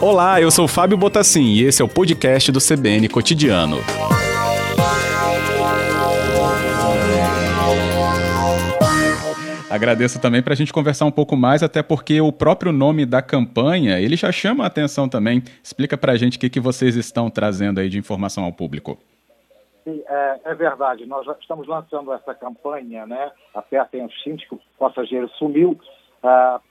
Olá, eu sou Fábio Botassin e esse é o podcast do CBN Cotidiano. Agradeço também para a gente conversar um pouco mais, até porque o próprio nome da campanha, ele já chama a atenção também. Explica para a gente o que, que vocês estão trazendo aí de informação ao público. Sim, é, é, verdade. Nós estamos lançando essa campanha, né? Apertem os cintos que o passageiro sumiu,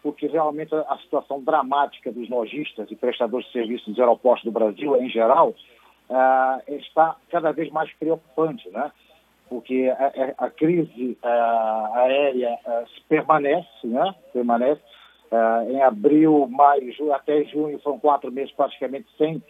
porque realmente a situação dramática dos lojistas e prestadores de serviços dos aeroportos do Brasil, em geral, uh, está cada vez mais preocupante, né? Porque a, crise uh, aérea permanece, né? Permanece. em abril, maio, até junho, foram quatro meses praticamente sem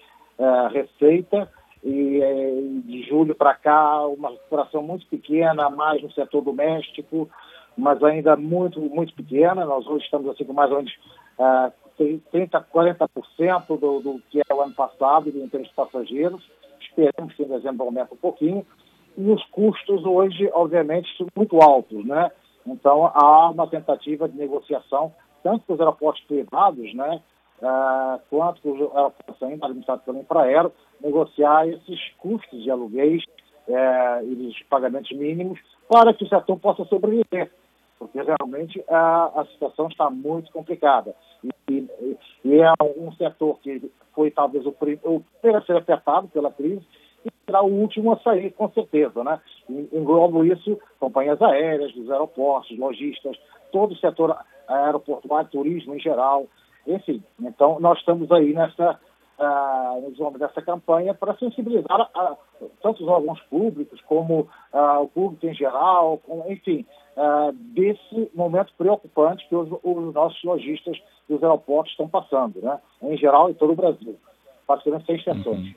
receita e de julho para cá uma recuperação muito pequena, mais no setor doméstico, mas ainda muito, muito pequena. Nós hoje estamos assim com mais ou menos uh, 30%, 40% do, do que é o ano passado em termos de passageiros. Esperamos que em dezembro aumente um pouquinho. E os custos hoje, obviamente, são muito altos, né? Então, há uma tentativa de negociação, tanto com os aeroportos privados, né? Uh, quanto com os aeroportos ainda administrados pelo Infraero, negociar esses custos de aluguéis uh, e dos pagamentos mínimos para que o setor possa sobreviver porque realmente a, a situação está muito complicada. E, e, é um setor que foi talvez o, primeiro a ser afetado pela crise e será o último a sair, com certeza. Né? Englobo isso companhias aéreas, dos aeroportos, lojistas, todo o setor aeroportuário, turismo em geral. Enfim, então nós estamos aí nessa, uh, nos ombros dessa campanha para sensibilizar a, tanto os órgãos públicos como uh, o público em geral, com, enfim, uh, desse momento preocupante que os, os, nossos lojistas dos aeroportos estão passando, né? em geral em todo o Brasil, praticamente sem exceções. Uhum.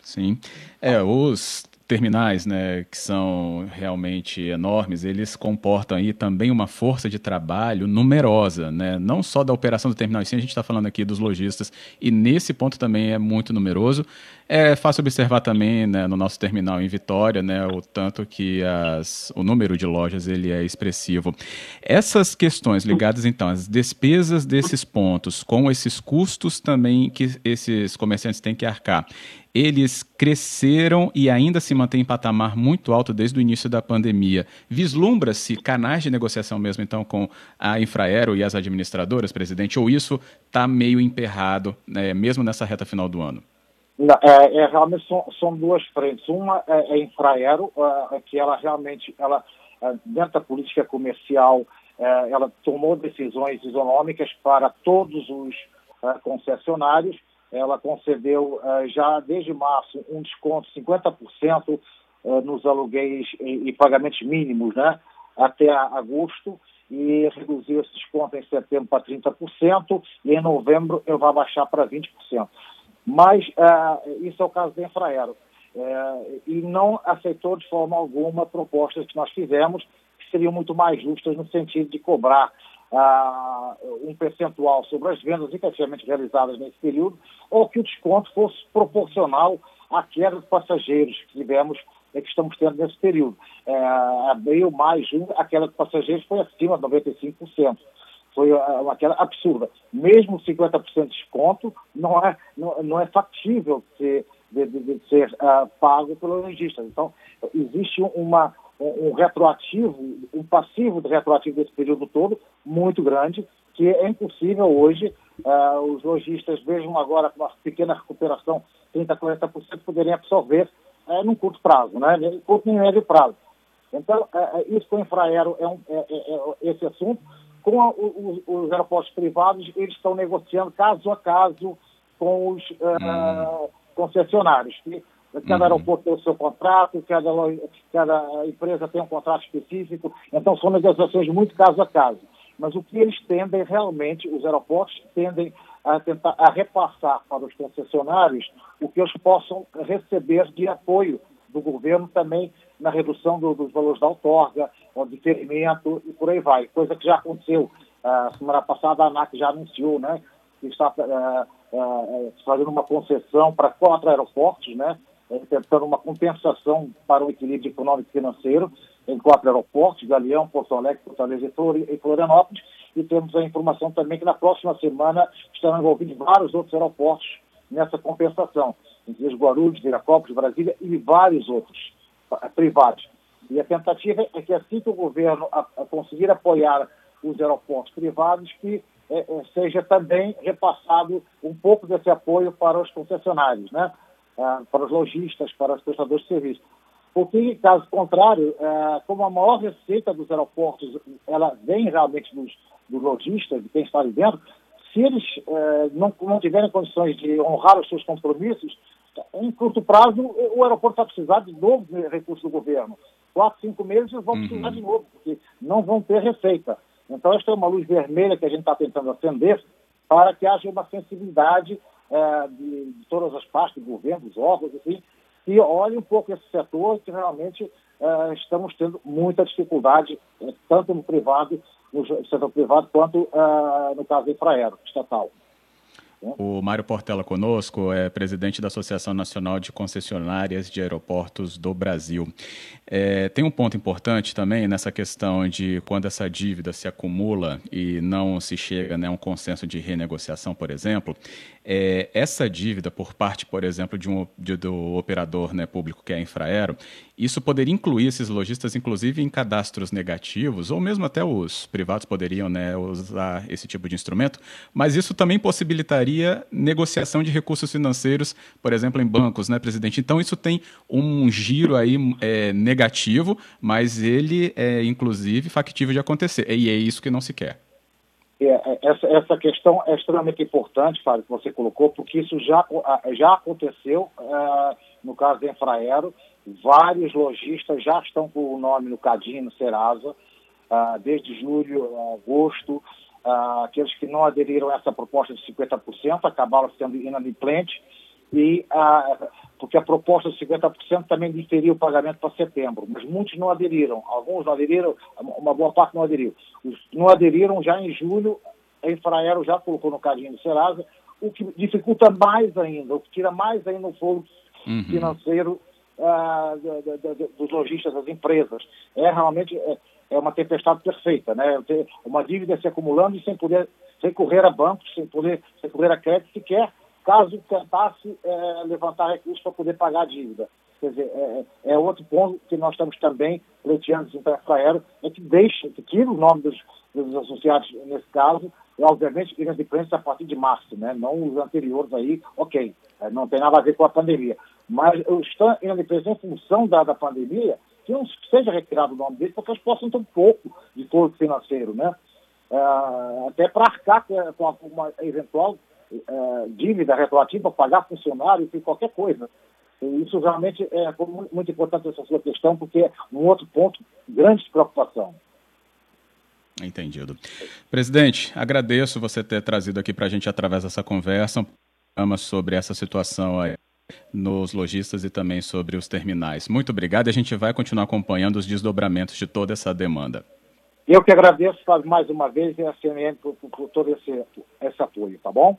Sim. É, os terminais, né, que são realmente enormes, eles comportam aí também uma força de trabalho numerosa, né, não só da operação do terminal, sim a gente está falando aqui dos lojistas, e nesse ponto também é muito numeroso. É fácil observar também né, no nosso terminal em Vitória, né, o tanto que as, o número de lojas ele é expressivo. Essas questões ligadas então às despesas desses pontos, com esses custos também que esses comerciantes têm que arcar, eles cresceram e ainda se mantêm em patamar muito alto desde o início da pandemia. Vislumbra-se canais de negociação mesmo, então, com a Infraero e as administradoras, presidente, ou isso está meio emperrado, né, mesmo nessa reta final do ano? Não, é, é, realmente são, são, duas frentes. Uma é, é Infraero, é, que ela realmente, ela, é, dentro da política comercial, é, ela tomou decisões isonômicas para todos os concessionários, ela concedeu já desde março um desconto de 50% uh, nos aluguéis e, e, pagamentos mínimos né, até agosto e reduziu esse desconto em setembro para 30% e em novembro ele vai baixar para 20%. Mas uh, isso é o caso da Infraero. e não aceitou de forma alguma propostas que nós fizemos que seriam muito mais justas no sentido de cobrar uh, um percentual sobre as vendas efetivamente realizadas nesse período, ou que o desconto fosse proporcional à queda de passageiros que tivemos é que estamos tendo nesse período. É, abril, maio, junho, a queda de passageiros foi acima de 95%. Foi uma queda absurda. Mesmo 50% de desconto não é, não, não é factível de, de, de ser uh, pago pelo lojista. Então, existe uma, um, retroativo, um passivo de retroativo desse período todo muito grande, que é impossível hoje uh, os lojistas, mesmo agora com uma pequena recuperação, 30%, 40%, poderem absorver uh, num curto prazo, né? curto nem médio prazo. Então, uh, isso com o Infraero é, um, é, é, é esse assunto. Com a, os, os, aeroportos privados, eles estão negociando caso a caso com os hum. concessionários. Que Cada uhum. aeroporto tem o seu contrato, cada, cada empresa tem um contrato específico, então são negociações muito caso a caso. Mas o que eles tendem realmente, os aeroportos tendem a tentar a repassar para os concessionários o que eles possam receber de apoio do governo também na redução do, dos valores da outorga, o diferimento e por aí vai. Coisa que já aconteceu. A uh, semana passada a ANAC já anunciou né, que está uh, uh, fazendo uma concessão para quatro aeroportos, né, tentando uma compensação para o equilíbrio econômico e financeiro, em quatro aeroportos, Galeão, Porto Alegre, Fortaleza e Florianópolis, e temos a informação também que na próxima semana estarão envolvidos vários outros aeroportos nessa compensação, entre Guarulhos, Viracopos, Brasília e vários outros privados. E a tentativa é que assim que o governo a, a conseguir apoiar os aeroportos privados, que é, seja também repassado um pouco desse apoio para os concessionários, né? Ah, para os lojistas, para os prestadores de serviço. Porque, caso contrário, ah, como a maior receita dos aeroportos ela vem realmente dos, dos lojistas, de quem está ali dentro, se eles ah, não, não tiverem condições de honrar os seus compromissos, em curto prazo o aeroporto vai precisar de novo recursos do governo. Quatro, cinco meses eles vão precisar uhum. de novo, porque não vão ter receita. Então, esta é uma luz vermelha que a gente está tentando acender para que haja uma sensibilidade é, de, de, todas as partes do governo, dos órgãos, assim, que olhem um pouco esse setor que realmente é, estamos tendo muita dificuldade, é, tanto no privado, no setor privado, quanto no caso infraero, estatal. O Mário Portela conosco é presidente da Associação Nacional de Concessionárias de Aeroportos do Brasil. É, tem um ponto importante também nessa questão de quando essa dívida se acumula e não se chega né, a um consenso de renegociação, por exemplo, é, essa dívida por parte, por exemplo, de um, de, do operador né, público que é a Infraero, isso poderia incluir esses lojistas, inclusive, em cadastros negativos, ou mesmo até os privados poderiam né, usar esse tipo de instrumento, mas isso também possibilitaria negociação de recursos financeiros, por exemplo, em bancos, né, presidente? Então, isso tem um giro aí é, negativo, mas ele é, inclusive, factível de acontecer, e é isso que não se quer. É, é, essa, essa questão é extremamente importante, Fábio, que você colocou, porque isso já, já aconteceu uh, no caso da Infraero. Vários lojistas já estão com o nome no Cadinho, no Serasa, uh, desde julho, agosto. Uh, aqueles que não aderiram a essa proposta de 50% acabaram sendo inadimplentes e uh, porque a proposta de 50% também diferia o pagamento para setembro, mas muitos não aderiram, alguns não aderiram, uma boa parte não aderiu. Os não aderiram já em julho, a Infraero já colocou no cadinho do Serasa, o que dificulta mais ainda, o que tira mais ainda o fogo uhum. financeiro de, dos lojistas, das empresas. É realmente é, é uma tempestade perfeita, né? Uma dívida se acumulando e sem poder recorrer a bancos, sem poder recorrer a crédito sequer caso tentasse é, levantar recursos para poder pagar a dívida. Quer dizer, é, é, é outro ponto que nós estamos também pleiteando à Infraero, é que deixe, que tire o nome dos, dos associados nesse caso, e obviamente inadimplentes a partir de março, né? não os anteriores aí, ok, é, não tem nada a ver com a pandemia. Mas estão inadimplentes em função da, da pandemia, que não seja retirado o nome deles, porque eles possam ter um pouco de todo financeiro, né? É, até para arcar com uma eventual é, dívida retroativa, pagar funcionário, e qualquer coisa. E isso realmente é muito importante essa sua questão, porque é um outro ponto grande de preocupação. Entendido. Presidente, agradeço você ter trazido aqui para a gente, através dessa conversa, um sobre essa situação aí nos lojistas e também sobre os terminais. Muito obrigado e a gente vai continuar acompanhando os desdobramentos de toda essa demanda. Eu que agradeço, mais uma vez e a CNN por, por todo esse, esse apoio, tá bom?